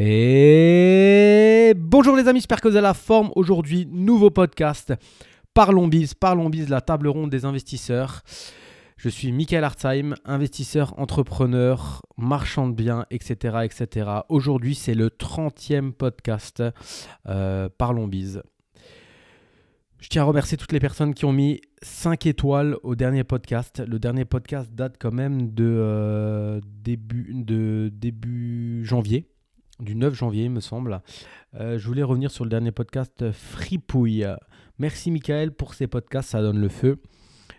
Et bonjour les amis, j'espère que vous avez la forme. Aujourd'hui, nouveau podcast. Parlons biz, parlons biz, la table ronde des investisseurs. Je suis Michael Hartzheim, investisseur, entrepreneur, marchand de biens, etc. etc. Aujourd'hui, c'est le 30e podcast euh, Parlons biz. Je tiens à remercier toutes les personnes qui ont mis 5 étoiles au dernier podcast. Le dernier podcast date quand même de, euh, début janvier du 9 janvier, me semble. Euh, je voulais revenir sur le dernier podcast Fripouille. Merci Michael pour ces podcasts, ça donne le feu.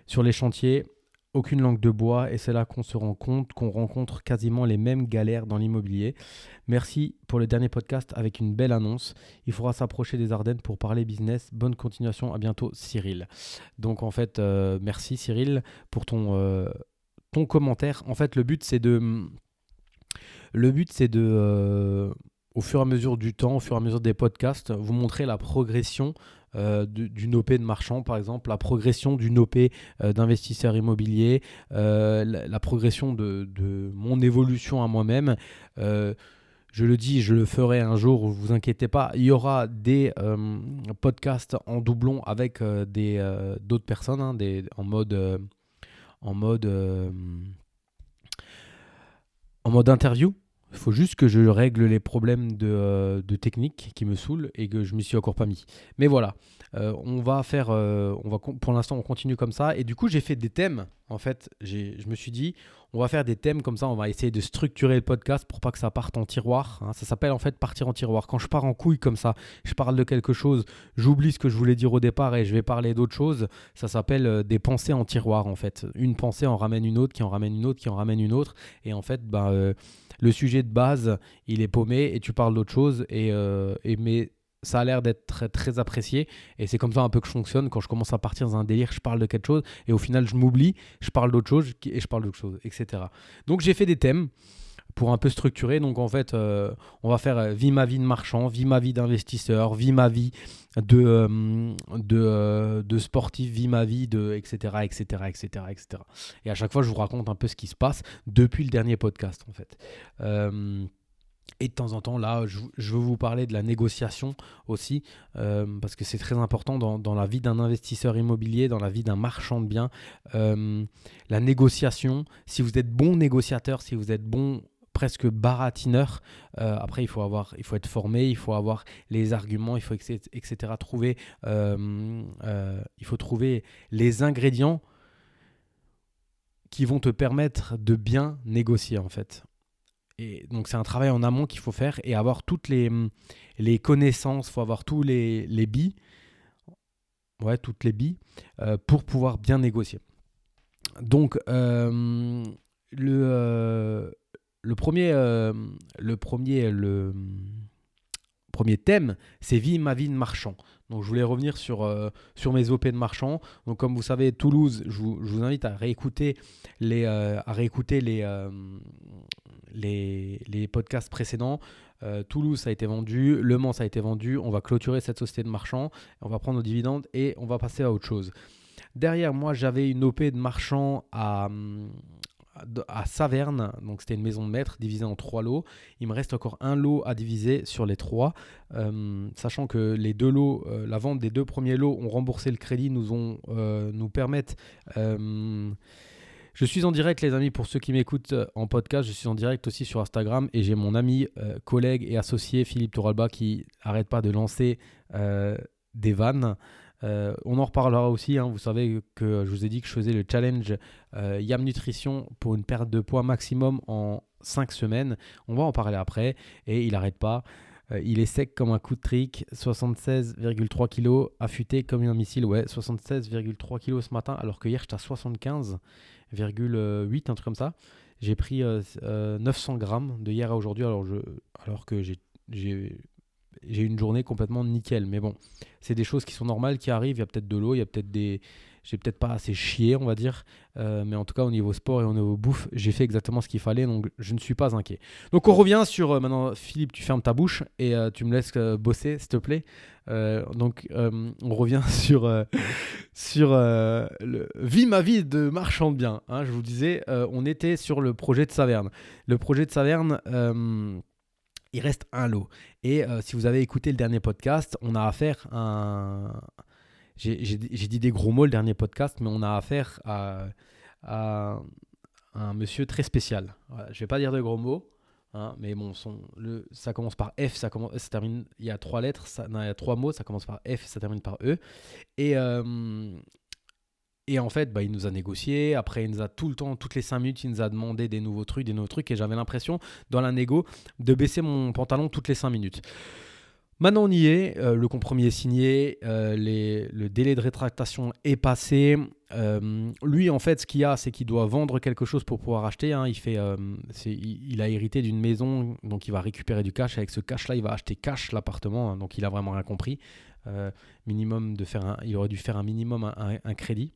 Sur les chantiers, aucune langue de bois et c'est là qu'on se rend compte qu'on rencontre quasiment les mêmes galères dans l'immobilier. Merci pour le dernier podcast avec une belle annonce. Il faudra s'approcher des Ardennes pour parler business. Bonne continuation, à bientôt Cyril. Donc en fait, euh, merci Cyril pour ton, euh, ton commentaire. En fait, le but c'est de le but, c'est de, euh, au fur et à mesure du temps, au fur et à mesure des podcasts, vous montrer la progression euh, d'une OP de marchand, par exemple, la progression d'une OP euh, d'investisseur immobilier, la, progression de, mon évolution à moi-même. je le dis, je le ferai un jour, vous inquiétez pas. Il y aura des podcasts en doublon avec d'autres personnes, hein, en mode, en mode en mode interview. Il faut juste que je règle les problèmes de, euh, technique qui me saoulent et que je m'y suis encore pas mis. Mais voilà, euh, on va faire, euh, on va pour l'instant on continue comme ça. Et du coup j'ai fait des thèmes. En fait, je me suis dit, on va faire des thèmes comme ça. On va essayer de structurer le podcast pour pas que ça parte en tiroir. Hein. Ça s'appelle en fait partir en tiroir. Quand je pars en couille comme ça, je parle de quelque chose, j'oublie ce que je voulais dire au départ et je vais parler d'autre chose. Ça s'appelle des pensées en tiroir en fait. Une pensée en ramène une autre, qui en ramène une autre, qui en ramène une autre. Et en fait, bah le sujet de base, il est paumé et tu parles d'autre chose. Et, euh, mais ça a l'air d'être très, apprécié. Et c'est comme ça un peu que je fonctionne. Quand je commence à partir dans un délire, je parle de quelque chose. Et au final, je m'oublie, je parle d'autre chose et je parle d'autre chose, etc. Donc j'ai fait des thèmes pour un peu structurer. Donc en fait, euh, on va faire euh, vie ma vie de marchand, vie ma vie d'investisseur, vie ma vie de, euh, de, de, sportif, vie ma vie de etc etc etc etc. Et à chaque fois, je vous raconte un peu ce qui se passe depuis le dernier podcast en fait. Et de temps en temps, là, je, veux vous parler de la négociation aussi, parce que c'est très important dans, la vie d'un investisseur immobilier, dans la vie d'un marchand de biens. la négociation, si vous êtes bon négociateur, si vous êtes bon presque baratineur. Euh, après, il faut, avoir, il faut être formé, il faut avoir les arguments, il faut, etc. Trouver, euh, euh, il faut trouver les ingrédients qui vont te permettre de bien négocier, en fait. Et donc, c'est un travail en amont qu'il faut faire et avoir toutes les, les connaissances, faut avoir tous les, les billes, ouais, toutes les billes, pour pouvoir bien négocier. Donc, le, le premier, euh, le premier, le premier thème, c'est vie ma vie de marchand. Donc je voulais revenir sur, euh, sur mes OP de marchand. Donc comme vous savez, Toulouse, je vous, invite à réécouter les, euh, à réécouter les, les, podcasts précédents. Toulouse, ça a été vendu. Le Mans, a été vendu. On va clôturer cette société de marchand. On va prendre nos dividendes et on va passer à autre chose. Derrière moi, j'avais une OP de marchand à, à Saverne, donc c'était une maison de maître divisée en trois lots. Il me reste encore un lot à diviser sur les trois, euh, sachant que les deux lots, euh, la vente des deux premiers lots ont remboursé le crédit, nous, ont, euh, nous permettent. Je suis en direct, les amis, pour ceux qui m'écoutent en podcast. Je suis en direct aussi sur Instagram et j'ai mon ami, collègue et associé Philippe Toralba qui arrête pas de lancer des vannes. Euh, on en reparlera aussi. Hein. Vous savez que je vous ai dit que je faisais le challenge euh, Yam Nutrition pour une perte de poids maximum en 5 semaines. On va en parler après. Et il n'arrête pas. Euh, il est sec comme un coup de trick. 76,3 kg. Affûté comme un missile. Ouais, 76,3 kg ce matin. Alors que hier, j'étais à 75,8, un truc comme ça. J'ai pris 900 grammes de hier à aujourd'hui. Alors, alors que j'ai j'ai une journée complètement nickel. Mais bon, c'est des choses qui sont normales, qui arrivent. Il y a peut-être de l'eau, il y a peut-être des. J'ai peut-être pas assez chié, on va dire. Euh, mais en tout cas, au niveau sport et au niveau bouffe, j'ai fait exactement ce qu'il fallait. Donc, je ne suis pas inquiet. Donc, on revient sur. Euh, maintenant, Philippe, tu fermes ta bouche et euh, tu me laisses bosser, s'il te plaît. donc, on revient sur. sur le, Vie ma vie de marchand de biens. Hein, je vous disais, on était sur le projet de Saverne. Le projet de Saverne il reste un lot. Et si vous avez écouté le dernier podcast, on a affaire à un... J'ai dit des gros mots le dernier podcast, mais on a affaire à, un monsieur très spécial. je ne vais pas dire de gros mots, hein, mais bon, ça commence par F, ça, termine, il y a trois lettres, il y a trois mots, ça commence par F, ça termine par E. Et, euh, en fait, bah, il nous a négocié. Après, il nous a tout le temps, toutes les 5 minutes, il nous a demandé des nouveaux trucs, des nouveaux trucs. Et j'avais l'impression, dans la négo, de baisser mon pantalon toutes les 5 minutes. Maintenant, on y est. Euh, le compromis est signé. Euh, le délai de rétractation est passé. Euh, lui, en fait, ce qu'il a, c'est qu'il doit vendre quelque chose pour pouvoir acheter. Hein. Il, a hérité d'une maison, donc il va récupérer du cash. Avec ce cash-là, il va acheter cash l'appartement. Hein. donc, il a vraiment rien compris. minimum de faire il aurait dû faire un minimum un crédit.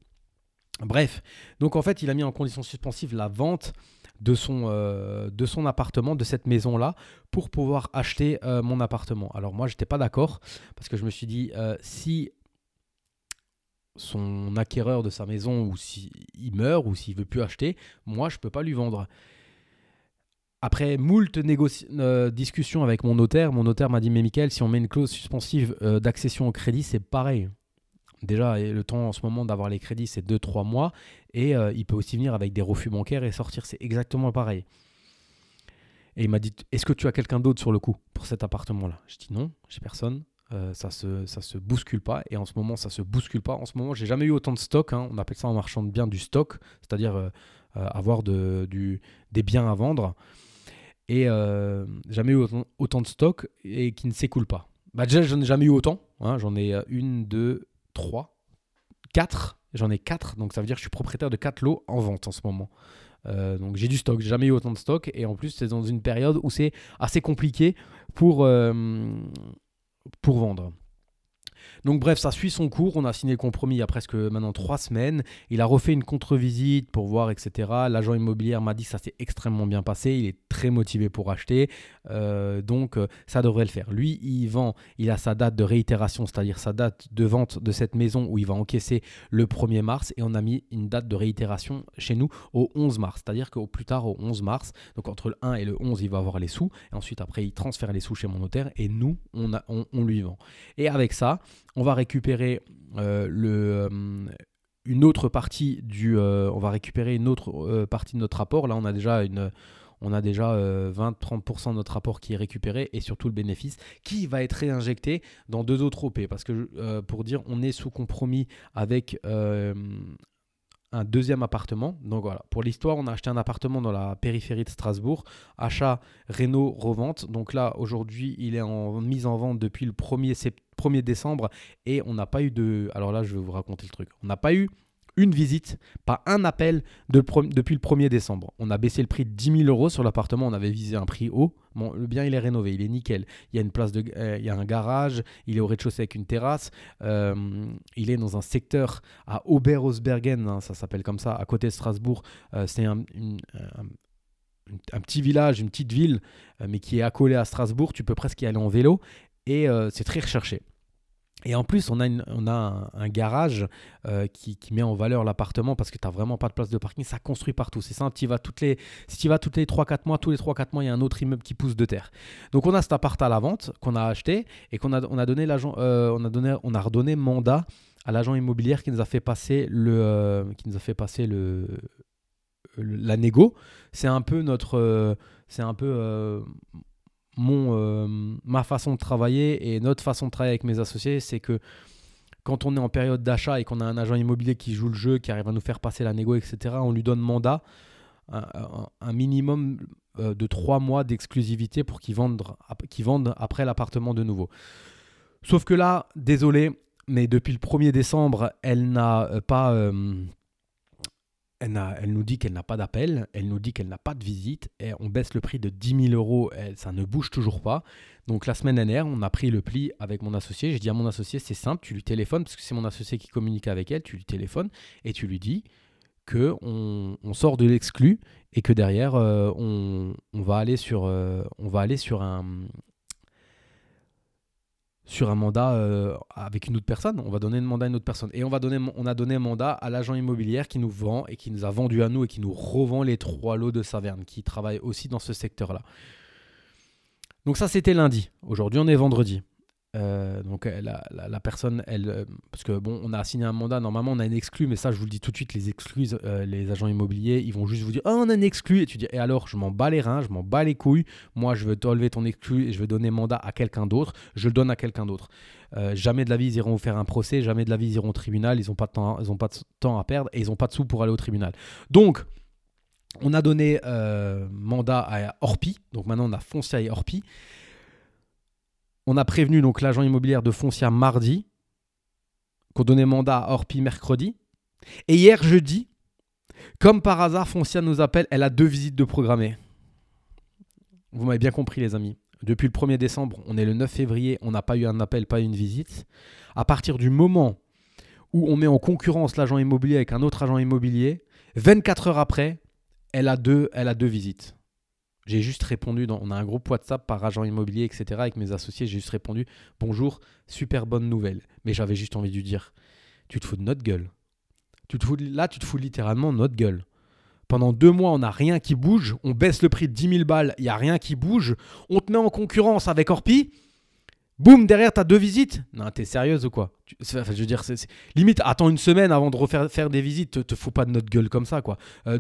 Bref, donc en fait, il a mis en condition suspensive la vente de son, euh, de son appartement, de cette maison-là, pour pouvoir acheter euh, mon appartement. Alors moi, je n'étais pas d'accord, parce que je me suis dit, euh, si son acquéreur de sa maison, ou s'il meurt, ou s'il veut plus acheter, moi, je ne peux pas lui vendre. Après moult discussions avec mon notaire, mon notaire m'a dit, mais Michael, si on met une clause suspensive d'accession au crédit, c'est pareil. Déjà, le temps en ce moment d'avoir les crédits, c'est 2-3 mois. Et euh, il peut aussi venir avec des refus bancaires et sortir. C'est exactement pareil. Et il m'a dit Est-ce que tu as quelqu'un d'autre sur le coup pour cet appartement-là? Je dis non, j'ai personne. Euh, ça se ça se bouscule pas et en ce moment ça se bouscule pas en ce moment j'ai jamais eu autant de stock hein. on appelle ça en marchand de biens du stock c'est-à-dire euh, avoir de, du, des biens à vendre et jamais eu autant, de stock et qui ne s'écoule pas bah déjà j'en ai jamais eu autant hein. j'en ai une deux 3, 4. J'en ai 4, donc ça veut dire que je suis propriétaire de 4 lots en vente en ce moment. Euh, donc j'ai du stock, j'ai jamais eu autant de stock et en plus c'est dans une période où c'est assez compliqué pour, euh, pour vendre. Donc bref, ça suit son cours. On a signé le compromis il y a presque maintenant trois semaines. Il a refait une contre-visite pour voir, etc. L'agent immobilier m'a dit que ça s'est extrêmement bien passé. Il est très motivé pour acheter. Euh, donc euh, ça devrait le faire. Lui, il vend, il a sa date de réitération, c'est-à-dire sa date de vente de cette maison où il va encaisser le 1er mars. Et on a mis une date de réitération chez nous au 11 mars. C'est-à-dire qu'au plus tard, au 11 mars, donc entre le 1 et le 11, il va avoir les sous. Et ensuite, après, il transfère les sous chez mon notaire. Et nous, on, lui vend. Et avec ça, on va récupérer euh, le, euh, une autre partie du, euh, on va récupérer une autre partie de notre rapport. Là, on a déjà une, on a déjà 20-30% de notre rapport qui est récupéré et surtout le bénéfice qui va être réinjecté dans deux autres OP. Parce que pour dire, on est sous compromis avec un deuxième appartement. Donc voilà, pour l'histoire, on a acheté un appartement dans la périphérie de Strasbourg, achat, réno, revente. Donc là, aujourd'hui, il est en mise en vente depuis le 1er, 1er décembre et on n'a pas eu de... Alors là, je vais vous raconter le truc. On n'a pas eu une visite, pas un appel depuis le 1er décembre. On a baissé le prix de 10 000 euros sur l'appartement, on avait visé un prix haut. Le bien il est rénové, il est nickel. Il y a une place euh, il y a un garage, il est au rez-de-chaussée avec une terrasse. Euh, il est dans un secteur à Oberhausbergen, hein, ça s'appelle comme ça, à côté de Strasbourg. Euh, c'est un, un, petit village, une petite ville, mais qui est accolé à Strasbourg. Tu peux presque y aller en vélo et c'est très recherché. Et en plus, on a, un, garage euh, qui, met en valeur l'appartement parce que tu n'as vraiment pas de place de parking. Ça construit partout. C'est simple. Vas les, si tu vas toutes les 3-4 mois, tous les 3-4 mois, il y a un autre immeuble qui pousse de terre. Donc on a cet appart à la vente qu'on a acheté et qu'on a, on a, donné euh, on a, donné, on a redonné mandat à l'agent immobilier qui nous a fait passer le, euh, qui nous a fait passer le, la négo. C'est un peu notre, c'est un peu mon, euh, ma façon de travailler et notre façon de travailler avec mes associés, c'est que quand on est en période d'achat et qu'on a un agent immobilier qui joue le jeu, qui arrive à nous faire passer la négo, etc., on lui donne mandat, un, minimum euh, de trois mois d'exclusivité pour qu'il vende, vende après l'appartement de nouveau. Sauf que là, désolé, mais depuis le 1er décembre, elle n'a euh, elle, nous dit qu'elle n'a pas d'appel, elle nous dit qu'elle n'a pas de visite, et on baisse le prix de 10 000 euros, ça ne bouge toujours pas. Donc la semaine dernière, on a pris le pli avec mon associé. J'ai dit à mon associé, c'est simple, tu lui téléphones, parce que c'est mon associé qui communique avec elle, tu lui téléphones et tu lui dis que on, sort de l'exclu et que derrière, euh, euh, on va aller sur un, sur un mandat euh, avec une autre personne. On va donner un mandat à une autre personne. Et on, va donner, on a donné un mandat à l'agent immobilier qui nous vend et qui nous a vendu à nous et qui nous revend les trois lots de Saverne, qui travaille aussi dans ce secteur-là. Donc ça, c'était lundi. Aujourd'hui, on est vendredi. Euh, donc la, personne, euh, parce que bon, on a signé un mandat. Normalement, on a un exclu, mais ça, je vous le dis tout de suite, les exclus, euh, les agents immobiliers, ils vont juste vous dire, oh, on a un exclu, et tu dis, et alors, je m'en bats les reins, je m'en bats les couilles. Moi, je veux t'enlever ton exclu et je veux donner mandat à quelqu'un d'autre. Je le donne à quelqu'un d'autre. jamais de la vie, ils iront vous faire un procès. Jamais de la vie, ils iront au tribunal. Ils n'ont pas de temps, ils ont pas de temps à perdre et ils n'ont pas de sous pour aller au tribunal. Donc on a donné mandat à Orpi. Donc maintenant, on a Foncia et Orpi. On a prévenu donc l'agent immobilier de Foncia mardi, qu'on donnait mandat à Orpi mercredi. Et hier jeudi, comme par hasard, Foncia nous appelle, elle a deux visites de programmées. Vous m'avez bien compris les amis. Depuis le 1er décembre, on est le 9 février, on n'a pas eu un appel, pas une visite. À partir du moment où on met en concurrence l'agent immobilier avec un autre agent immobilier, 24 heures après, elle a deux, elle a deux visites. J'ai juste répondu, on a un groupe WhatsApp par agent immobilier, etc. Avec mes associés, j'ai juste répondu Bonjour, super bonne nouvelle. Mais j'avais juste envie de lui dire Tu te fous de notre gueule. Tu te fous là, tu te fous littéralement de notre gueule. Pendant deux mois, on n'a rien qui bouge. On baisse le prix de 10 000 balles, il n'y a rien qui bouge. On te met en concurrence avec Orpi. Boum, derrière, t'as deux visites. Non, t'es sérieuse ou quoi? Je veux dire, limite, attends une semaine avant de refaire faire des visites. Te, te fous pas de notre gueule comme ça, quoi. Euh,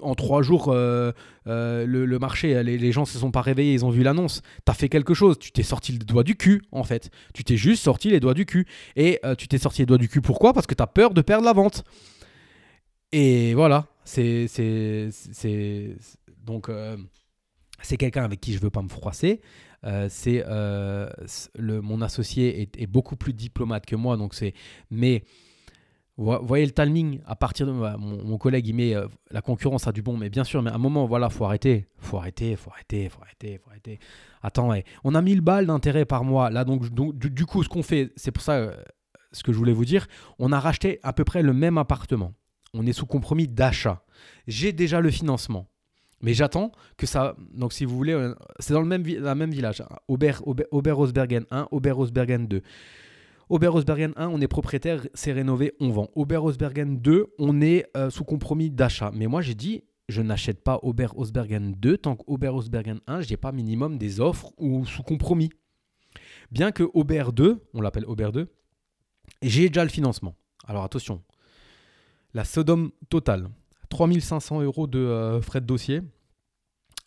en trois jours, euh, euh, le, marché, les, les, gens se sont pas réveillés, ils ont vu l'annonce. T'as fait quelque chose. Tu t'es sorti le doigt du cul, en fait. Tu t'es juste sorti les doigts du cul. Et tu t'es sorti les doigts du cul pourquoi? Parce que t'as peur de perdre la vente. Et voilà. C'est. c'est, donc. c'est quelqu'un avec qui je veux pas me froisser. Euh, c'est euh, mon associé est, beaucoup plus diplomate que moi, donc c'est. Mais voyez le timing à partir de mon, collègue il met euh, la concurrence a du bon mais bien sûr mais à un moment voilà faut arrêter faut arrêter faut arrêter faut arrêter faut arrêter. Attends on a 1000 balles d'intérêt par mois là donc, du, coup ce qu'on fait c'est pour ça ce que je voulais vous dire on a racheté à peu près le même appartement. On est sous compromis d'achat. J'ai déjà le financement mais j'attends que ça. Donc, si vous voulez, euh, c'est dans le même, la même village. Aubert, Aubert, Oberosbergen 1, Oberosbergen 2. Oberosbergen 1, on est propriétaire, c'est rénové, on vend. Oberosbergen 2, on est euh, sous compromis d'achat. Mais moi, j'ai dit, je n'achète pas Oberosbergen 2 tant qu'Oberosbergen 1, je n'ai pas minimum des offres ou sous compromis. Bien que Aubert 2, on l'appelle Aubert 2, j'ai déjà le financement. Alors attention, la totale, 3500 euros de euh, frais de dossier,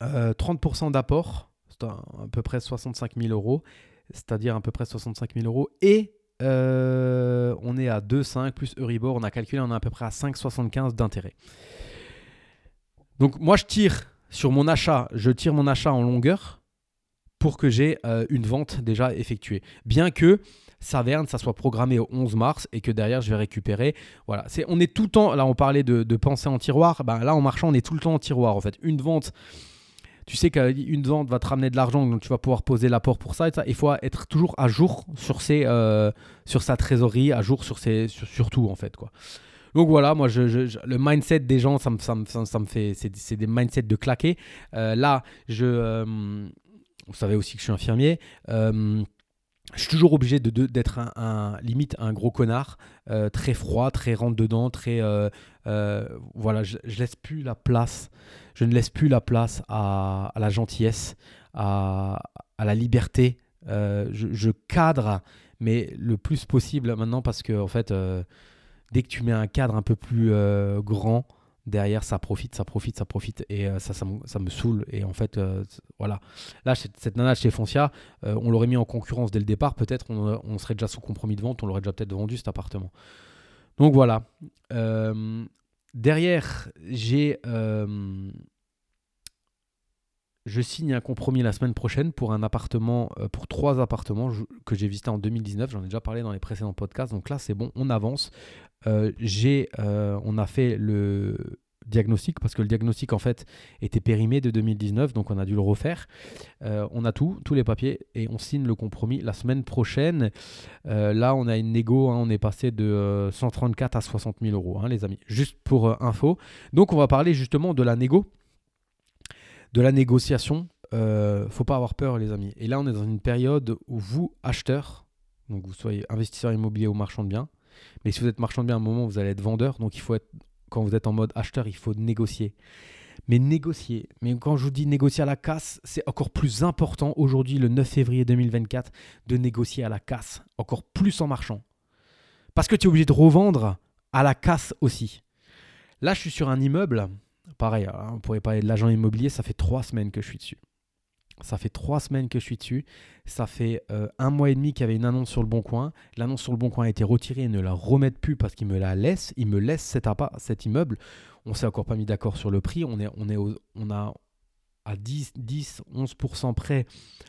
30% euh, d'apport, c'est à, peu près 65 000 euros, c'est-à-dire à peu près 65 000 euros, et euh, on est à 2,5 plus Euribor, on a calculé, on est à peu près à 5,75 d'intérêt. Donc moi je tire sur mon achat, je tire mon achat en longueur pour que j'ai une vente déjà effectuée. Bien que Saverne, ça soit programmé au 11 mars et que derrière je vais récupérer. Voilà, c'est on est tout le temps. Là, on parlait de, penser en tiroir. Ben, là, en marchant, on est tout le temps en tiroir. En fait, une vente. Tu sais qu'une vente va te ramener de l'argent, donc tu vas pouvoir poser l'apport pour ça. Et ça. Il faut être toujours à jour sur, ses, euh, sur sa trésorerie, à jour sur, ses, sur, tout, en fait. quoi. Donc voilà, moi, le mindset des gens, ça me, ça me, ça me fait. C'est des mindsets de claquer. Euh, là, je. Euh, vous savez aussi que je suis infirmier je suis toujours obligé d'être un, limite un gros connard, euh, très froid, très rentre dedans, très euh, euh, voilà, je, laisse plus la place, je ne laisse plus la place à, la gentillesse, à, la liberté. Je, cadre, mais le plus possible maintenant parce que en fait, dès que tu mets un cadre un peu plus grand, derrière ça profite, ça profite, ça profite. Et euh, ça, ça me, saoule. Et en fait euh, voilà. Là cette nana chez Foncia euh, on l'aurait mis en concurrence dès le départ. Peut-être on, serait déjà sous compromis de vente. On l'aurait déjà peut-être vendu cet appartement. Donc voilà. Derrière j'ai je signe un compromis la semaine prochaine pour un appartement, pour trois appartements que j'ai visité en 2019. J'en ai déjà parlé dans les précédents podcasts. Donc là, c'est bon, on avance. Euh, j'ai, euh, on a fait le diagnostic parce que le diagnostic en fait était périmé de 2019 donc on a dû le refaire euh, on a tout tous les papiers et on signe le compromis la semaine prochaine là on a une négo hein, on est passé de 134 à 60 000 euros hein, les amis juste pour info donc on va parler justement de la négo de la négociation faut pas avoir peur les amis et là on est dans une période où vous acheteurs donc vous soyez investisseur immobilier ou marchand de biens mais si vous êtes marchand de biens, à un moment, vous allez être vendeur. Donc, il faut être, quand vous êtes en mode acheteur, il faut négocier. Mais négocier, mais quand je vous dis négocier à la casse, c'est encore plus important aujourd'hui, le 9 février 2024, de négocier à la casse, encore plus en marchant. Parce que tu es obligé de revendre à la casse aussi. Là, je suis sur un immeuble, pareil, hein, on pourrait parler de l'agent immobilier, ça fait trois semaines que je suis dessus. Ça fait trois semaines que je suis dessus. Ça fait euh, un mois et demi qu'il y avait une annonce sur le Bon Coin. L'annonce sur le Bon Coin a été retirée et ne la remettent plus parce qu'ils me la laissent. Ils me laissent cet, cet immeuble. On s'est encore pas mis d'accord sur le prix. On, est, a à 10, 10 11% près,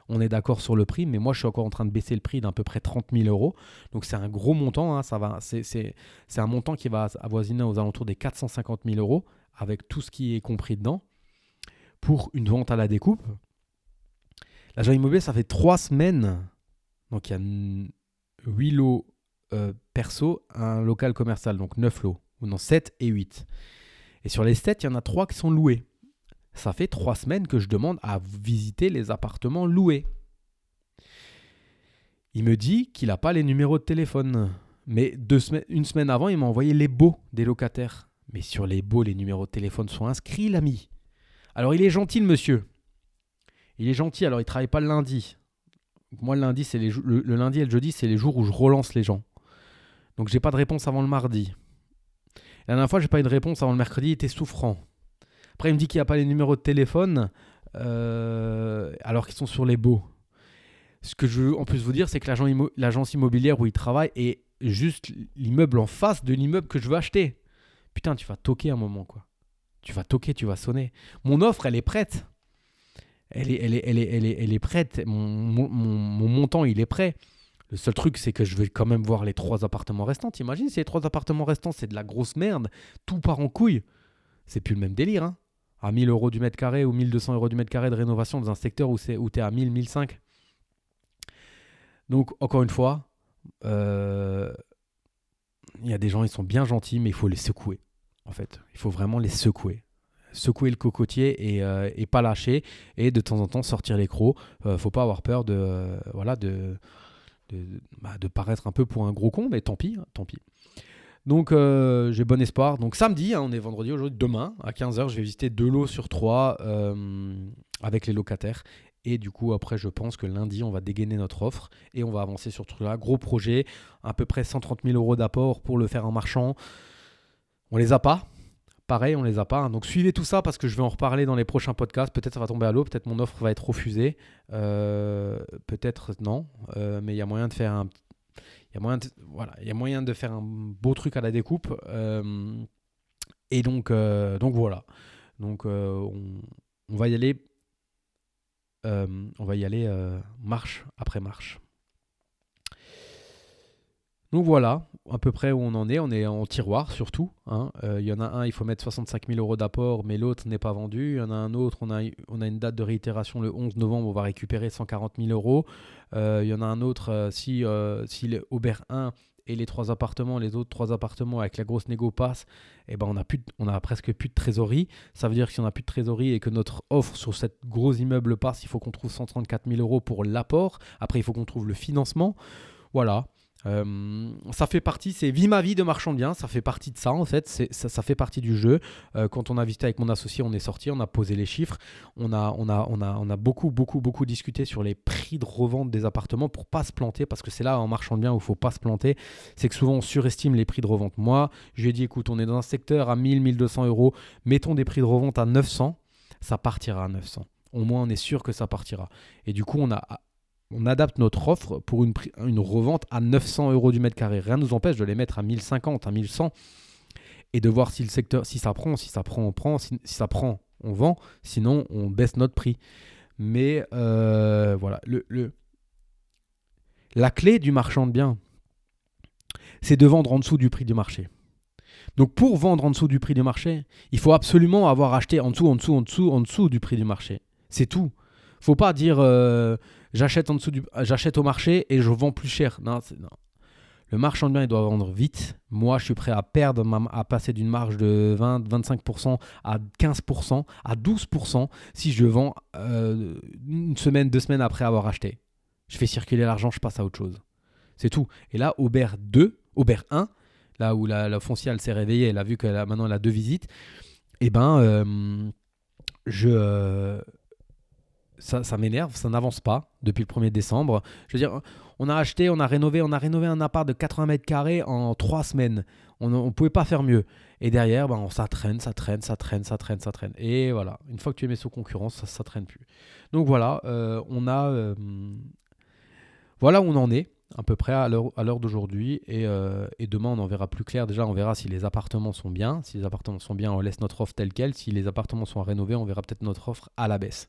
on est d'accord sur le prix, mais moi je suis encore en train de baisser le prix d'à peu près 30 000 euros. Donc c'est un gros montant, hein, c'est, un montant qui va avoisiner aux alentours des 450 000 euros, avec tout ce qui est compris dedans, pour une vente à la découpe. L'agent immobilier, ça fait 3 semaines, donc il y a 8 lots euh, perso, un local commercial, donc 9 lots, non 7 et 8. Et sur les 7, il y en a 3 qui sont loués ça fait trois semaines que je demande à visiter les appartements loués. Il me dit qu'il n'a pas les numéros de téléphone. Mais deux semaines, une semaine avant, il m'a envoyé les baux des locataires. Mais sur les baux, les numéros de téléphone sont inscrits, l'ami. Alors il est gentil, monsieur. Il est gentil, alors il travaille pas le lundi. Moi, le lundi, c'est le, lundi et le jeudi, c'est les jours où je relance les gens. Donc j'ai pas de réponse avant le mardi. La dernière fois, j'ai pas eu de réponse avant le mercredi, il était souffrant. Après, il me dit qu'il n'y a pas les numéros de téléphone euh, alors qu'ils sont sur les baux. Ce que je veux en plus vous dire, c'est que l'agence immobilière où il travaille est juste l'immeuble en face de l'immeuble que je veux acheter. Putain, tu vas toquer un moment, quoi. Tu vas toquer, tu vas sonner. Mon offre, elle est prête. Elle est, elle est, elle est, elle elle est prête. Mon, mon, mon, montant, il est prêt. Le seul truc, c'est que je vais quand même voir les trois appartements restants. T'imagines si les trois appartements restants, c'est de la grosse merde, tout part en couille. C'est plus le même délire. Hein à 1000 euros du mètre carré ou 1200 euros du mètre carré de rénovation dans un secteur où, où tu es à 1000, 1005. Donc, encore une fois, euh, il y a des gens, ils sont bien gentils, mais il faut les secouer. En fait, il faut vraiment les secouer. Secouer le cocotier et, euh, pas lâcher. Et de temps en temps sortir les crocs. Euh, faut pas avoir peur de, voilà, de, de, bah, de, paraître un peu pour un gros con, mais tant pis, hein, tant pis. Donc euh, j'ai bon espoir. Donc samedi, hein, on est vendredi aujourd'hui, demain à 15h, je vais visiter deux lots sur trois euh, avec les locataires. Et du coup, après, je pense que lundi, on va dégainer notre offre et on va avancer sur ce truc-là. Gros projet, à peu près 130 000 euros d'apport pour le faire en marchand. On les a pas. Pareil, on les a pas. Hein. Donc suivez tout ça parce que je vais en reparler dans les prochains podcasts. Peut-être ça va tomber à l'eau, peut-être mon offre va être refusée. Euh, peut-être non. mais il y a moyen de faire un y moyen de, voilà, il y a moyen de faire un beau truc à la découpe. Euh, et donc, euh, donc voilà. Donc euh, on, va y aller. on va y aller marche après marche. Voilà, à peu près où on en est. On est en tiroir surtout. Hein. Il y en a un, il faut mettre 65 000 euros d'apport, mais l'autre n'est pas vendu. Il y en a un autre, on a, on a une date de réitération le 11 novembre, on va récupérer 140 000 euros. Euh, il y en a un autre, euh, si, euh, si Aubert 1 et les trois appartements, les autres trois appartements avec la grosse négo passe, eh ben on a, plus on a presque plus de trésorerie. Ça veut dire que si on n'a plus de trésorerie et que notre offre sur cette gros immeuble passe, il faut qu'on trouve 134 000 euros pour l'apport. Après, il faut qu'on trouve le financement. Voilà. Euh, ça fait partie, c'est vie ma vie de marchand bien, ça fait partie de ça en fait, ça, fait partie du jeu. Euh, quand on a visité avec mon associé, on est sorti, on a posé les chiffres, on a, on a, on a, on a beaucoup, beaucoup, beaucoup discuté sur les prix de revente des appartements pour pas se planter, parce que c'est là en marchand bien où il faut pas se planter, c'est que souvent on surestime les prix de revente. Moi, je lui ai dit, écoute, on est dans un secteur à 1000, 1200 euros, mettons des prix de revente à 900, ça partira à 900 au moins on est sûr que ça partira. Et du coup, on a on adapte notre offre pour une, revente à 900 euros du mètre carré. Rien ne nous empêche de les mettre à 1050, à 1100 et de voir si le secteur, si ça prend, si ça prend, on prend, si, ça prend, on vend, sinon on baisse notre prix. Mais euh, voilà, le, le, la clé du marchand de biens, c'est de vendre en dessous du prix du marché. Donc pour vendre en dessous du prix du marché, il faut absolument avoir acheté en dessous, en dessous, en dessous, en dessous du prix du marché. C'est tout. Faut pas dire euh, j'achète en dessous du, j'achète au marché et je vends plus cher. Non, non. Le marchand de biens, il doit vendre vite. Moi, je suis prêt à perdre, à passer d'une marge de 20, 25% à 15%, à 12% si je vends euh, une semaine, deux semaines après avoir acheté. Je fais circuler l'argent, je passe à autre chose. C'est tout. Et là, Aubert 2, Aubert 1, là où la, foncière s'est réveillée, elle a vu que maintenant elle a deux visites, et eh ben, euh, je, ça, ça m'énerve, ça n'avance pas depuis le 1er décembre. Je veux dire, on a acheté, on a rénové, on a rénové un appart de 80 mètres carrés en 3 semaines. On ne pouvait pas faire mieux. Et derrière, ben, ça traîne, ça traîne, ça traîne, ça traîne, ça traîne. Et voilà, une fois que tu es mis sous concurrence, ça ne traîne plus. Donc voilà, euh, on a... Euh, voilà où on en est à peu près à l'heure d'aujourd'hui. Euh, et, demain, on en verra plus clair. Déjà, on verra si les appartements sont bien. Si les appartements sont bien, on laisse notre offre telle qu'elle. Si les appartements sont à rénover, on verra peut-être notre offre à la baisse.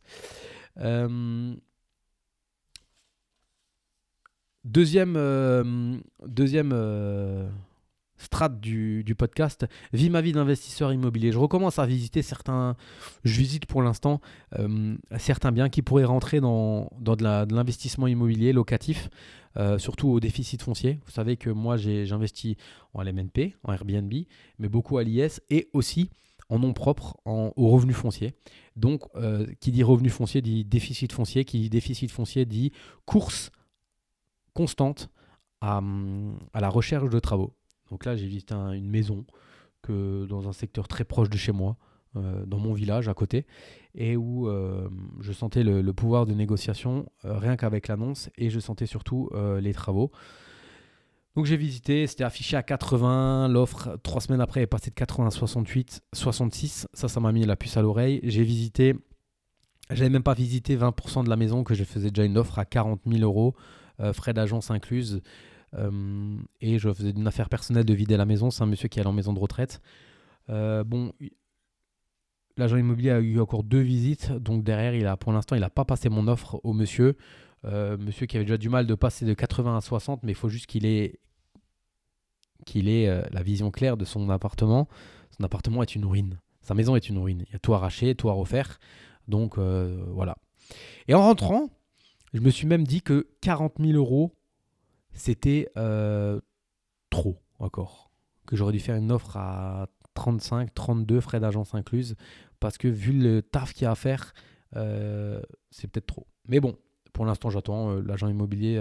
Deuxième deuxième strate du, podcast, Vie ma vie d'investisseur immobilier. Je recommence à visiter certains, je visite pour l'instant euh, certains biens qui pourraient rentrer dans, dans de l'investissement immobilier locatif, euh, surtout au déficit foncier. Vous savez que moi j'investis en LMNP, en Airbnb, mais beaucoup à l'IS et aussi en nom propre, au revenu foncier. Donc, euh, qui dit revenu foncier dit déficit foncier, qui dit déficit foncier dit course constante à, à la recherche de travaux. Donc là, j'ai visité une maison que dans un secteur très proche de chez moi, euh, dans mon village à côté, et où euh, je sentais le, pouvoir de négociation rien qu'avec l'annonce, et je sentais surtout les travaux. Donc j'ai visité, c'était affiché à 80, l'offre trois semaines après est passée de 80 à 68, 66, ça ça m'a mis la puce à l'oreille. J'ai visité, j'avais même pas visité 20% de la maison que je faisais déjà une offre à 40 000 euros, frais d'agence incluses. Euh, et je faisais une affaire personnelle de vider la maison. C'est un monsieur qui est allé en maison de retraite. Euh, bon, l'agent immobilier a eu encore deux visites. Donc derrière, il a, pour l'instant, il n'a pas passé mon offre au monsieur. Euh, monsieur qui avait déjà du mal de passer de 80 à 60, mais il faut juste qu'il ait, qu'il ait la vision claire de son appartement. Son appartement est une ruine. Sa maison est une ruine. Il y a tout arraché, tout à refaire. Donc voilà. Et en rentrant, je me suis même dit que 40 000 euros, c'était euh, trop encore. Que j'aurais dû faire une offre à 35, 32 frais d'agence incluse, parce que vu le taf qu'il y a à faire, euh, c'est peut-être trop. Mais bon, pour l'instant, j'attends. Euh, l'agent immobilier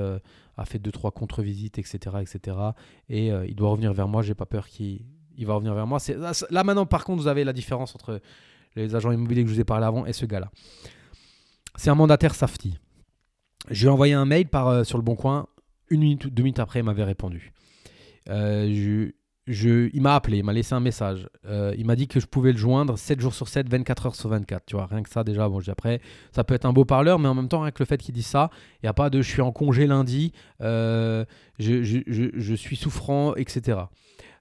a fait 2-3 contre-visites, etc., etc. Et il doit revenir vers moi. J'ai pas peur qu'il va revenir vers moi. Là, maintenant, par contre, vous avez la différence entre les agents immobiliers que je vous ai parlé avant et ce gars-là. C'est un mandataire Safety. Je lui ai envoyé un mail par, sur le bon coin une minute deux minutes après, il m'avait répondu. Euh, il m'a appelé, il m'a laissé un message. Euh, il m'a dit que je pouvais le joindre 7 jours sur 7, 24 heures sur 24. Tu vois, rien que ça déjà. Bon, après, ça peut être un beau parleur, mais en même temps, rien que le fait qu'il dise ça, il n'y a pas de je suis en congé lundi, euh, je, je, je, suis souffrant, etc.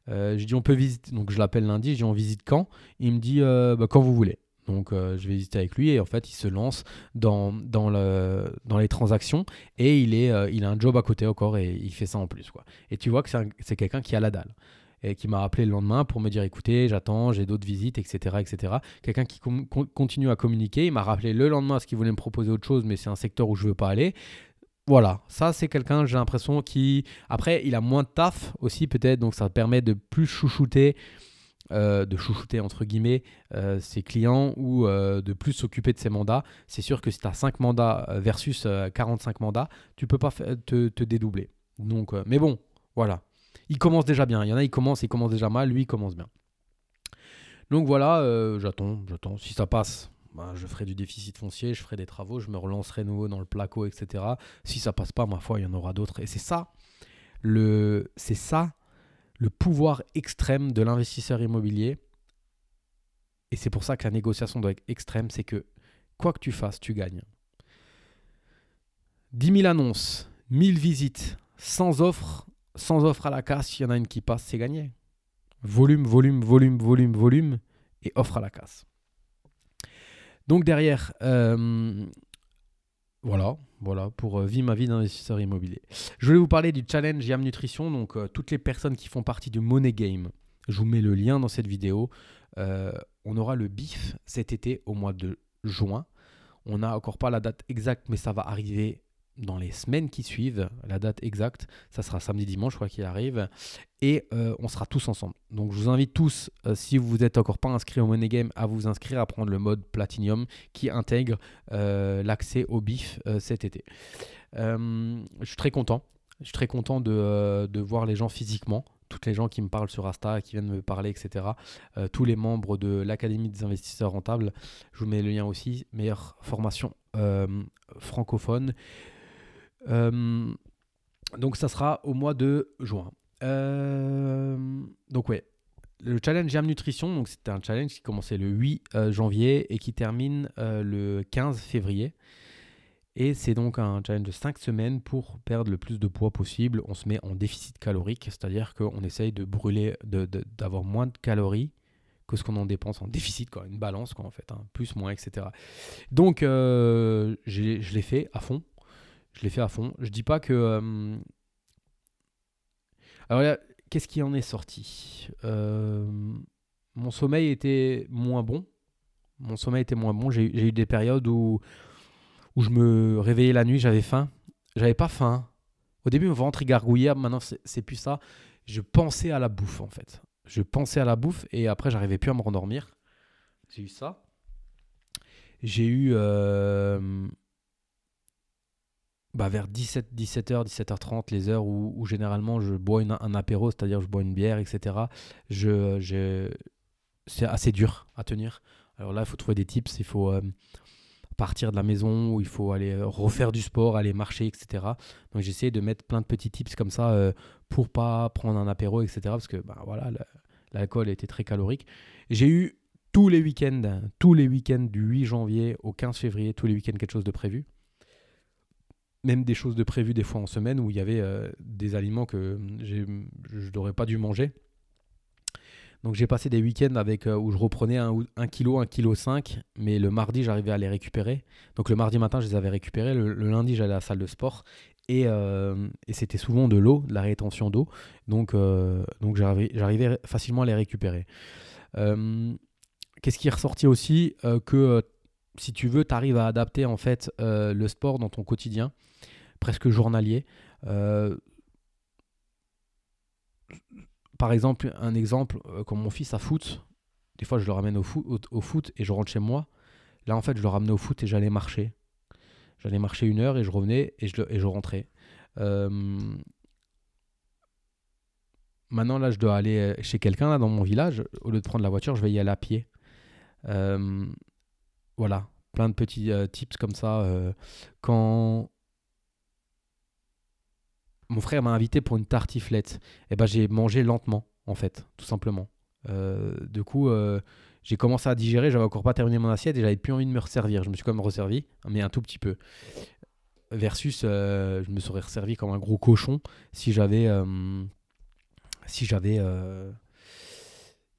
je dis on peut visiter, donc je l'appelle lundi, je dis on visite quand? Il me dit bah, quand vous voulez. Donc euh, je vais visiter avec lui et en fait il se lance dans, dans, le, dans les transactions et il, est, euh, il a un job à côté encore et il fait ça en plus. Quoi. Et tu vois que c'est quelqu'un qui a la dalle et qui m'a appelé le lendemain pour me dire écoutez j'attends, j'ai d'autres visites, etc. etc. Quelqu'un qui continue à communiquer, il m'a rappelé le lendemain ce qu'il voulait me proposer autre chose mais c'est un secteur où je veux pas aller. Voilà, ça c'est quelqu'un, j'ai l'impression, qui... Après, il a moins de taf aussi peut-être, donc ça permet de plus chouchouter euh, de chouchouter entre guillemets euh, ses clients ou euh, de plus s'occuper de ses mandats. C'est sûr que si tu as 5 mandats versus 45 mandats, tu peux pas te, te, dédoubler. Donc, mais bon, voilà. Il commence déjà bien. Il y en a, il commence, il commence déjà mal. Lui, il commence bien. Donc voilà, j'attends, j'attends. Si ça passe, ben, je ferai du déficit foncier, je ferai des travaux, je me relancerai nouveau dans le placo, etc. Si ça passe pas, ma foi, il y en aura d'autres. Et c'est ça, le, c'est ça le pouvoir extrême de l'investisseur immobilier. Et c'est pour ça que la négociation doit être extrême, c'est que quoi que tu fasses, tu gagnes. 10 000 annonces, 1000 visites, sans offre, sans offre à la casse, il y en a une qui passe, c'est gagné. Volume, volume, volume, volume, volume, et offre à la casse. Donc derrière, euh, voilà, voilà, pour euh, vivre ma vie d'investisseur immobilier. Je voulais vous parler du challenge Yam Nutrition, donc euh, toutes les personnes qui font partie du Money Game. Je vous mets le lien dans cette vidéo. Euh, on aura le BIF cet été au mois de juin. On n'a encore pas la date exacte, mais ça va arriver dans les semaines qui suivent, la date exacte, ça sera samedi dimanche, je crois qu'il arrive, et euh, on sera tous ensemble. Donc je vous invite tous, euh, si vous n'êtes encore pas inscrit au Money Game, à vous inscrire à prendre le mode Platinum qui intègre euh, l'accès au BIF cet été. je suis très content, je suis très content de, de voir les gens physiquement, toutes les gens qui me parlent sur Insta, qui viennent me parler, etc. Tous les membres de l'Académie des investisseurs rentables. Je vous mets le lien aussi. Meilleure formation francophone. Donc ça sera au mois de juin. donc ouais, le challenge Jam Nutrition, donc c'était un challenge qui commençait le 8 janvier et qui termine le 15 février. Et c'est donc un challenge de 5 semaines pour perdre le plus de poids possible. On se met en déficit calorique, c'est-à-dire qu'on essaye de brûler, d'avoir de, moins de calories que ce qu'on en dépense en déficit, quoi, une balance quoi, en fait, hein, plus, moins, etc. Donc euh, je l'ai fait à fond. Je l'ai fait à fond. Je dis pas que. Euh, alors qu'est-ce qui en est sorti? Euh, Mon sommeil était moins bon. Mon sommeil était moins bon. J'ai eu des périodes où où je me réveillais la nuit, j'avais faim. J'avais pas faim. Au début, mon ventre gargouillait, maintenant c'est plus ça. Je pensais à la bouffe en fait. Je pensais à la bouffe et après, j'arrivais plus à me rendormir. J'ai eu ça. J'ai eu euh, bah, vers 17, 17h, 17h30, les heures où, généralement je bois un apéro, c'est-à-dire je bois une bière, etc. Je, je c'est assez dur à tenir. Alors là, il faut trouver des tips. Il faut, euh, partir de la maison où il faut aller euh, refaire du sport, aller marcher, etc. Donc j'essaie de mettre plein de petits tips comme ça euh, pour pas prendre un apéro, etc. Parce que bah, voilà, l'alcool était très calorique. J'ai eu tous les week-ends, tous les week-ends du 8 janvier au 15 février, tous les week-ends quelque chose de prévu. Même des choses de prévues des fois en semaine où il y avait euh, des aliments que je n'aurais pas dû manger. Donc j'ai passé des week-ends avec, euh, où je reprenais 1 kg, 1 kg 5, mais le mardi j'arrivais à les récupérer. Donc le mardi matin je les avais récupérés, le, lundi j'allais à la salle de sport et, euh, c'était souvent de l'eau, de la rétention d'eau. Donc, j'arrivais facilement à les récupérer. Qu'est-ce qui est ressorti aussi Que si tu veux, tu arrives à adapter en fait le sport dans ton quotidien, presque journalier par exemple, un exemple, euh, comme mon fils à foot, des fois je le ramène au foot, et je rentre chez moi. Là, en fait, je le ramenais au foot et j'allais marcher. J'allais marcher une heure et je revenais et je, et je rentrais. Euh, maintenant, là, je dois aller euh, chez quelqu'un là dans mon village. Au lieu de prendre la voiture, je vais y aller à pied. voilà, plein de petits tips comme ça. quand mon frère m'a invité pour une tartiflette. Et eh ben j'ai mangé lentement, en fait, tout simplement. Euh, du coup, euh, j'ai commencé à digérer, j'avais encore pas terminé mon assiette et j'avais plus envie de me resservir. Je me suis quand même resservi, mais un tout petit peu. Versus, euh, je me serais resservi comme un gros cochon si j'avais, si j'avais,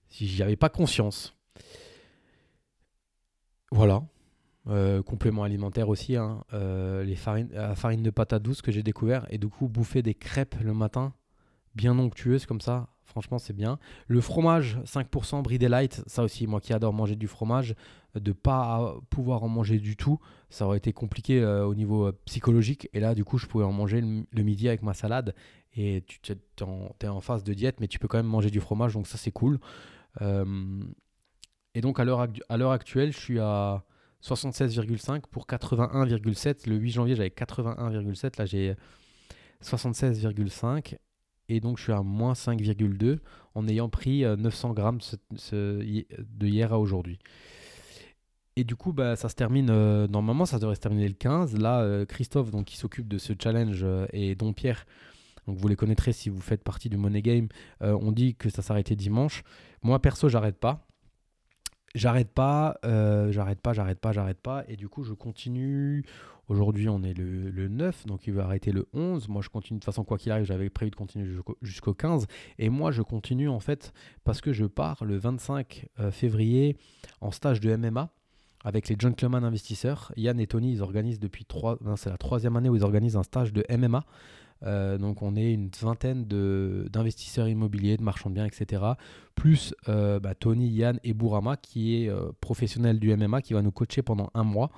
si j'avais pas conscience. Voilà. Euh, complément alimentaire aussi, hein. euh, les farines, la farine de patate douce que j'ai découvert et du coup bouffer des crêpes le matin, bien onctueuses comme ça, franchement c'est bien. Le fromage 5% bridé light, ça aussi moi qui adore manger du fromage, de pas pouvoir en manger du tout, ça aurait été compliqué euh, au niveau psychologique et là du coup je pouvais en manger le, midi avec ma salade et tu es en, es en phase de diète mais tu peux quand même manger du fromage donc ça c'est cool. et donc à l'heure actuelle je suis à 76,5 pour 81,7. Le 8 janvier, j'avais 81,7. Là, j'ai 76,5. Et donc, je suis à moins 5,2 en ayant pris 900 euh, grammes de hier à aujourd'hui. Et du coup, bah, ça se termine. Euh, normalement, ça devrait se terminer le 15. Là, euh, Christophe, qui s'occupe de ce challenge, et Don Pierre, vous les connaîtrez si vous faites partie du Money Game, on dit que ça s'arrêtait dimanche. Moi, perso, j'arrête pas j'arrête pas, euh, j'arrête pas, j'arrête pas, j'arrête pas. Et du coup, je continue. Aujourd'hui, on est le, 9, donc il va arrêter le 11. Moi, je continue de toute façon, quoi qu'il arrive, j'avais prévu de continuer jusqu'au 15. Et moi, je continue en fait parce que je pars le 25 euh, février en stage de MMA avec les Gentlemen Investisseurs. Yann et Tony, ils organisent depuis trois. C'est la troisième année où ils organisent un stage de MMA. Euh, donc on est une vingtaine d'investisseurs immobiliers, de marchands de biens, etc. Plus euh, bah, Tony, Yann et Bourama, qui est euh, professionnel du MMA, qui va nous coacher pendant un mois.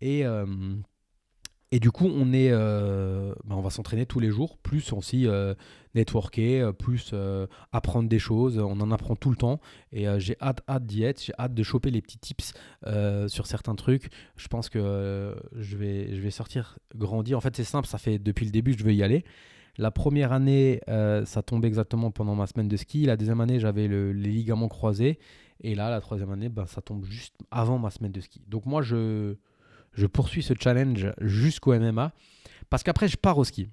Et, et du coup, on, est, bah, on va s'entraîner tous les jours, plus aussi networker, plus apprendre des choses. On en apprend tout le temps. Et j'ai hâte, hâte d'y être. J'ai hâte de choper les petits tips sur certains trucs. Je pense que je, vais, je vais sortir grandi. En fait, c'est simple, ça fait depuis le début, je veux y aller. La première année, euh, ça tombait exactement pendant ma semaine de ski. La deuxième année, j'avais les ligaments croisés. Et là, la troisième année, ben, ça tombe juste avant ma semaine de ski. Donc moi, je, je poursuis ce challenge jusqu'au MMA. Parce qu'après, je pars au ski.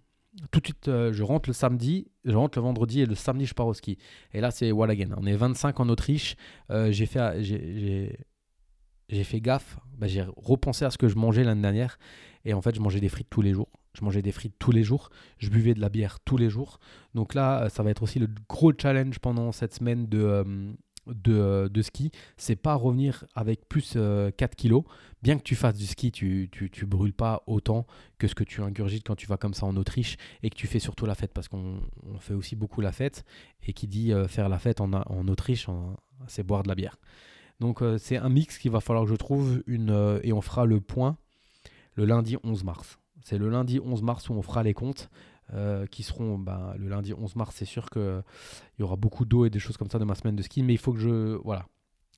Tout de suite, euh, je rentre le samedi, je rentre le vendredi et le samedi, je pars au ski. Et là, c'est Wallagen. On est 25 en Autriche. Euh, j'ai fait, j'ai, fait gaffe. Ben, j'ai repensé à ce que je mangeais l'année dernière. Et en fait, je mangeais des frites tous les jours. Je mangeais des frites tous les jours. Je buvais de la bière tous les jours. Donc là, ça va être aussi le gros challenge pendant cette semaine de, euh, de, de, ski, c'est pas revenir avec plus 4 euh, kilos. Bien que tu fasses du ski, tu, tu, brûles pas autant que ce que tu ingurgites quand tu vas comme ça en Autriche et que tu fais surtout la fête parce qu'on fait aussi beaucoup la fête. Et qui dit euh, faire la fête en, en Autriche, c'est boire de la bière. Donc euh, c'est un mix qu'il va falloir que je trouve une, et on fera le point le lundi 11 mars. C'est le lundi 11 mars où on fera les comptes. Euh, qui seront bah, le lundi 11 mars. C'est sûr qu'il y aura beaucoup d'eau et des choses comme ça dans ma semaine de ski, mais il faut que je. Voilà.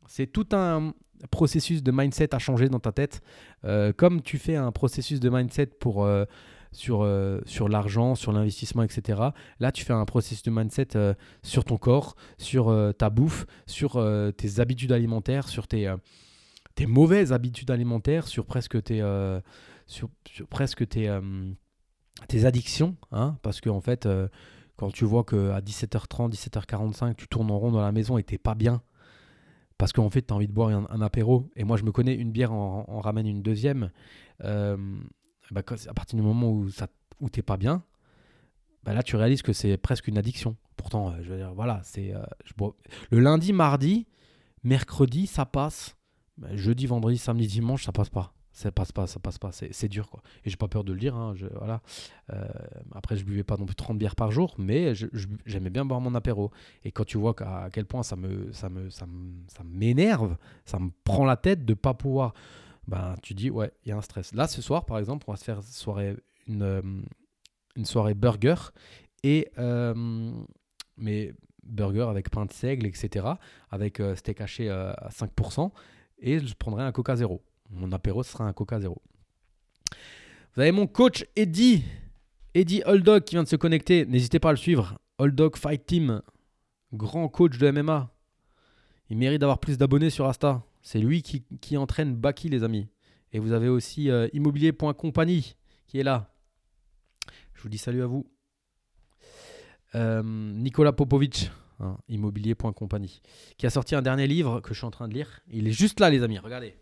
C'est tout un processus de mindset à changer dans ta tête. Euh, comme tu fais un processus de mindset pour. Euh, sur, sur l'argent, sur l'investissement, etc. Là, tu fais un processus de mindset sur ton corps, sur ta bouffe, sur tes habitudes alimentaires, sur tes, tes mauvaises habitudes alimentaires, sur presque tes, sur, sur, presque tes, tes addictions, hein, parce que en fait, euh, quand tu vois qu'à 17h30, 17h45, tu tournes en rond dans la maison et t'es pas bien, parce qu'en fait, tu as envie de boire un, apéro, et moi je me connais, une bière en, ramène une deuxième, euh, bah, à partir du moment où, où t'es pas bien, bah, là tu réalises que c'est presque une addiction. Pourtant, euh, je veux dire, voilà, c'est le lundi, mardi, mercredi, ça passe. Bah, jeudi, vendredi, samedi, dimanche, ça passe pas ça passe pas, ça passe pas, c'est dur quoi. Et j'ai pas peur de le dire, hein, je, voilà. Euh, après je buvais pas non plus 30 bières par jour, mais j'aimais bien boire mon apéro. Et quand tu vois à quel point ça me, ça me, ça m'énerve, ça, me prend la tête de pas pouvoir, ben tu dis ouais, il y a un stress. Là ce soir par exemple, on va se faire soirée, une, euh, soirée burger et euh, mais burger avec pain de seigle, etc. Avec steak haché à 5%, et je prendrai un Coca Zéro. Mon apéro sera un Coca Zéro. Vous avez mon coach Eddie, Eddie Oldog qui vient de se connecter. N'hésitez pas à le suivre. Oldog Fight Team, grand coach de MMA. Il mérite d'avoir plus d'abonnés sur Asta. C'est lui qui, entraîne Baki, les amis. Et vous avez aussi euh, immobilier.compagnie qui est là. Je vous dis salut à vous. Euh, Nicolas Popovic, hein, immobilier.compagnie, qui a sorti un dernier livre que je suis en train de lire. Il est juste là, les amis. Regardez.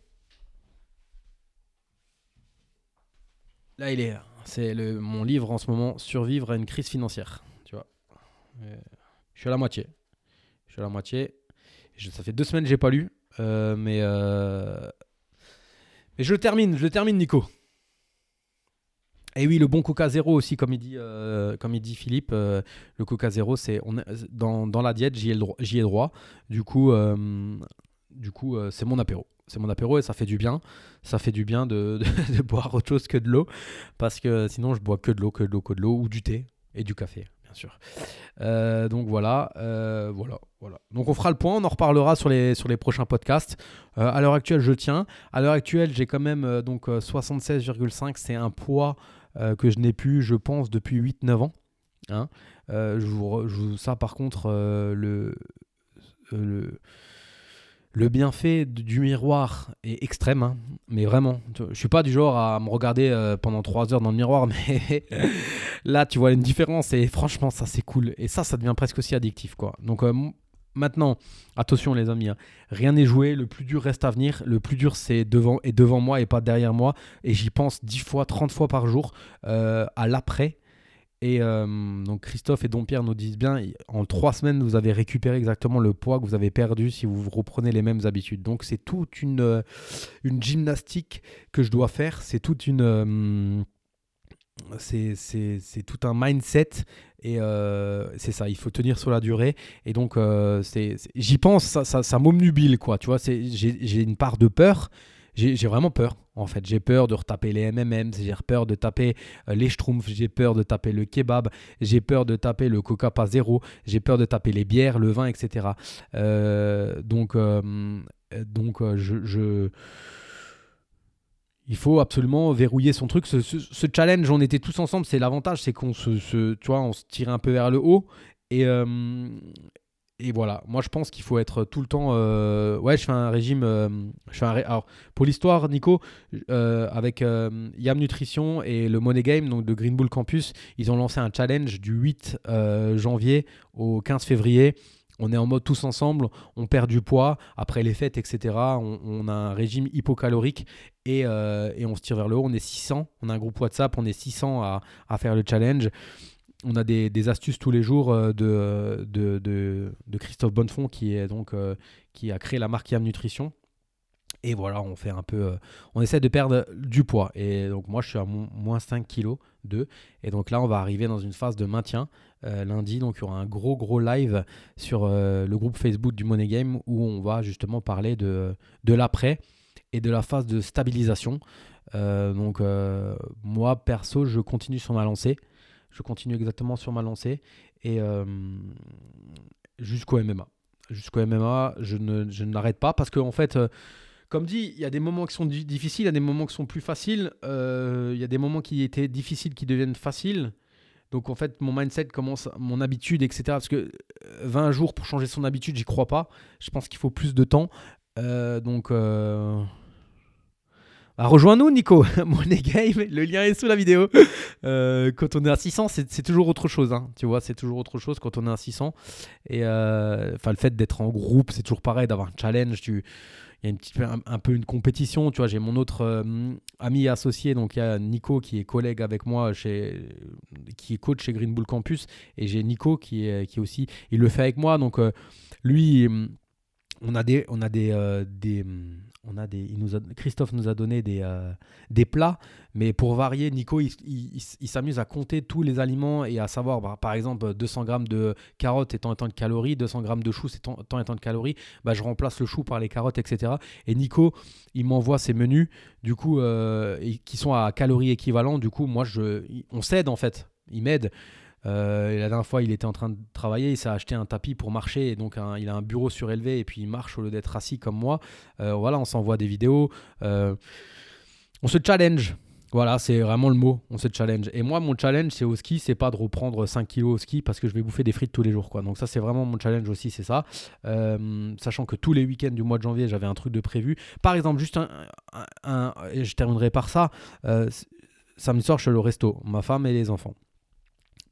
Là, il est. C'est mon livre en ce moment, Survivre à une crise financière. Tu vois. Euh, je suis à la moitié. Je suis à la moitié. ça fait deux semaines que j'ai pas lu. Euh, mais, euh, mais je le termine. Je le termine, Nico. Et oui, le bon Coca Zéro aussi, comme il dit, comme il dit Philippe, le Coca Zéro, c'est on dans, dans, la diète, j'y ai, ai, droit. Du coup, du coup c'est mon apéro c'est mon apéro et ça fait du bien. Ça fait du bien de, boire autre chose que de l'eau parce que sinon je bois que de l'eau, que de l'eau, que de l'eau ou du thé et du café, bien sûr. Euh, donc voilà, euh, voilà, voilà. Donc on fera le point, on en reparlera sur les, sur les prochains podcasts. Euh, à l'heure actuelle, je tiens. À l'heure actuelle, j'ai quand même donc 76,5. C'est un poids que je n'ai plus, je pense, depuis 8-9 ans. Hein. je, vous, ça, par contre, le, le le bienfait du miroir est extrême, hein. mais vraiment. Je suis pas du genre à me regarder euh, pendant trois heures dans le miroir, mais là, tu vois une différence et franchement, ça c'est cool. Et ça, ça devient presque aussi addictif, quoi. Donc euh, maintenant, attention les amis, hein. rien n'est joué. Le plus dur reste à venir. Le plus dur, c'est devant et devant moi et pas derrière moi. Et j'y pense dix fois, 30 fois par jour euh, à l'après et euh, donc Christophe et Dompierre nous disent bien, en trois semaines, vous avez récupéré exactement le poids que vous avez perdu si vous reprenez les mêmes habitudes. Donc c'est toute une, euh, une gymnastique que je dois faire, c'est toute une... Euh, c'est tout un mindset et c'est ça, il faut tenir sur la durée. Et donc, j'y pense, ça, ça, ça m'omnubile, quoi. Tu vois, j'ai une part de peur, j'ai vraiment peur. En fait, j'ai peur de retaper les MMM, j'ai peur de taper euh, les Schtroumpfs, j'ai peur de taper le kebab, j'ai peur de taper le coca pas zéro, j'ai peur de taper les bières, le vin, etc. Euh, donc, euh, donc je, il faut absolument verrouiller son truc. Ce, challenge, on était tous ensemble. C'est l'avantage, c'est qu'on se, tu vois, on se tire un peu vers le haut. Et, et voilà, moi je pense qu'il faut être tout le temps. Euh, ouais, je fais un régime. Euh, je fais un Alors, pour l'histoire, Nico, avec Yam Nutrition et le Money Game donc de Green Bull Campus, ils ont lancé un challenge du 8 janvier au 15 février on est en mode tous ensemble, on perd du poids après les fêtes, etc. On, a un régime hypocalorique euh, et, on se tire vers le haut. On est 600, on a un groupe WhatsApp, on est 600 à, faire le challenge. On a des, astuces tous les jours euh, de, Christophe Bonnefond euh, qui a créé la marque Yam Nutrition. Et voilà, on fait un peu. on essaie de perdre du poids. Et donc, moi, je suis à moins 5 kg de. Et donc là, on va arriver dans une phase de maintien. Euh, lundi. Donc il y aura un gros gros live sur euh, le groupe Facebook du Money Game où on va justement parler de, de l'après et de la phase de stabilisation. Euh, donc moi perso je continue sur ma lancée. Je continue exactement sur ma lancée et jusqu'au MMA. Jusqu'au MMA, je ne, je n'arrête pas parce qu'en en fait comme dit, il y a des moments qui sont difficiles, il y a des moments qui sont plus faciles, il y a des moments qui étaient difficiles qui deviennent faciles. Donc en fait, mon mindset commence, mon habitude, etc. Parce que 20 euh, jours pour changer son habitude, j'y crois pas. Je pense qu'il faut plus de temps. Euh, donc, euh... Bah, rejoins-nous, Nico. Money Game, le lien est sous la vidéo. Euh, quand on est à 600, c'est toujours autre chose. Hein. Tu vois, c'est toujours autre chose quand on est à 600. Et enfin, le fait d'être en groupe, c'est toujours pareil, d'avoir un challenge. Tu il y a une petite, un, peu une compétition. Tu vois, j'ai mon autre euh, ami associé, donc il y a Nico qui est collègue avec moi, chez, qui est coach chez Green Bull Campus, et j'ai Nico qui est, qui aussi, il le fait avec moi. Donc euh, lui, on a des, on a des, euh, des on a des, Christophe nous a donné des, euh, des plats, mais pour varier, Nico, il, il, s'amuse à compter tous les aliments et à savoir, bah, par exemple, 200 grammes de carottes étant tant de calories, 200 grammes de choux étant tant de calories, bah, je remplace le chou par les carottes, etc. Et Nico, il m'envoie ses menus, du coup, euh, qui sont à calories équivalentes. Du coup, moi, je, on s'aide en fait. Il m'aide. Euh, la dernière fois, il était en train de travailler, il s'est acheté un tapis pour marcher, et donc il a un bureau surélevé, et puis il marche au lieu d'être assis comme moi. Euh, voilà, on s'envoie des vidéos. Euh, on se challenge. Voilà, c'est vraiment le mot, on se challenge. Et moi, mon challenge, c'est au ski, c'est pas de reprendre 5 kilos au ski parce que je vais bouffer des frites tous les jours. Donc ça, c'est vraiment mon challenge aussi, c'est ça. sachant que tous les week-ends du mois de janvier, j'avais un truc de prévu. Par exemple, juste un... et je terminerai par ça. samedi soir, je suis au resto, ma femme et les enfants.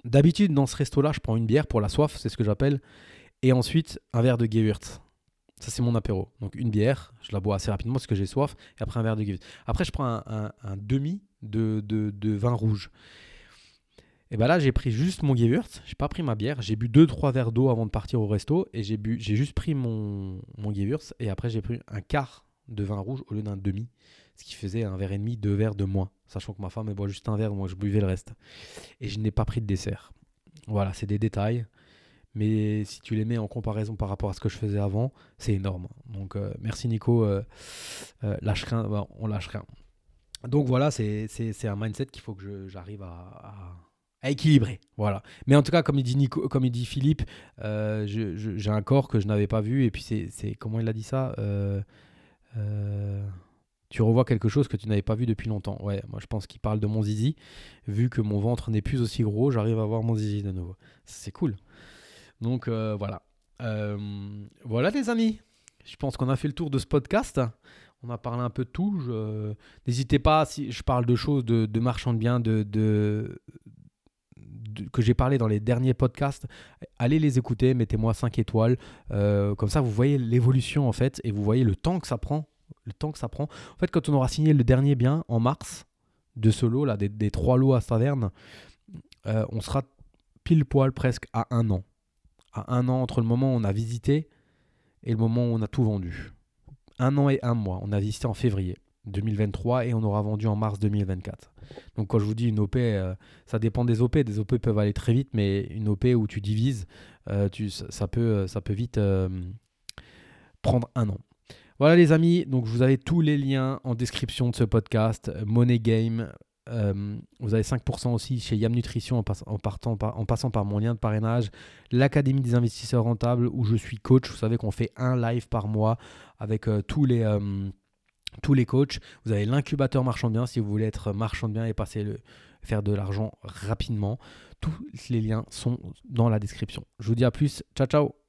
D'habitude, dans ce resto-là, je prends une bière pour la soif, c'est ce que j'appelle, et ensuite un verre de Gewürz. Ça, c'est mon apéro. Donc, une bière, je la bois assez rapidement parce que j'ai soif, et après un verre de Gewürz. Après, je prends un, demi de, de, vin rouge. Et bien là, j'ai pris juste mon Gewürz, j'ai pas pris ma bière, j'ai bu 2-3 verres d'eau avant de partir au resto, et j'ai bu, j'ai juste pris mon, mon Gewürz, et après, j'ai pris un quart de vin rouge au lieu d'un demi ce qui faisait un verre et demi, deux verres de moins, sachant que ma femme elle boit juste un verre, moi je buvais le reste. Et je n'ai pas pris de dessert. Voilà, c'est des détails, mais si tu les mets en comparaison par rapport à ce que je faisais avant, c'est énorme. Donc euh, merci Nico, euh, euh, lâche rien, on lâche rien. Donc voilà, c'est un mindset qu'il faut que j'arrive à, équilibrer. Voilà. Mais en tout cas, comme il dit, Nico, comme il dit Philippe, j'ai un corps que je n'avais pas vu, et puis c'est comment il a dit ça tu revois quelque chose que tu n'avais pas vu depuis longtemps. Ouais, moi je pense qu'il parle de mon zizi. Vu que mon ventre n'est plus aussi gros, j'arrive à voir mon zizi de nouveau. C'est cool. Donc euh, voilà. Euh, voilà les amis. Je pense qu'on a fait le tour de ce podcast. On a parlé un peu de tout. N'hésitez pas, si je parle de choses de, de marchand de biens, de, de, que j'ai parlé dans les derniers podcasts, allez les écouter, mettez-moi 5 étoiles. Euh, comme ça, vous voyez l'évolution en fait et vous voyez le temps que ça prend le temps que ça prend. En fait, quand on aura signé le dernier bien en mars de ce lot, là, des, trois lots à Saverne, euh, on sera pile poil presque à un an. À un an entre le moment où on a visité et le moment où on a tout vendu. Un an et un mois. On a visité en février 2023 et on aura vendu en mars 2024. Donc quand je vous dis une OP, euh, ça dépend des OP. Des OP peuvent aller très vite, mais une OP où tu divises, euh, tu, ça, peut, ça peut vite prendre un an. Voilà les amis, donc vous avez tous les liens en description de ce podcast. Money Game, euh, vous avez 5% aussi chez Yam Nutrition en, partant en, passant par mon lien de parrainage. L'Académie des investisseurs rentables où je suis coach. Vous savez qu'on fait un live par mois avec euh, tous les... Euh, tous les coachs. Vous avez l'incubateur marchand de biens si vous voulez être marchand de et passer le, faire de l'argent rapidement. Tous les liens sont dans la description. Je vous dis à plus. Ciao ciao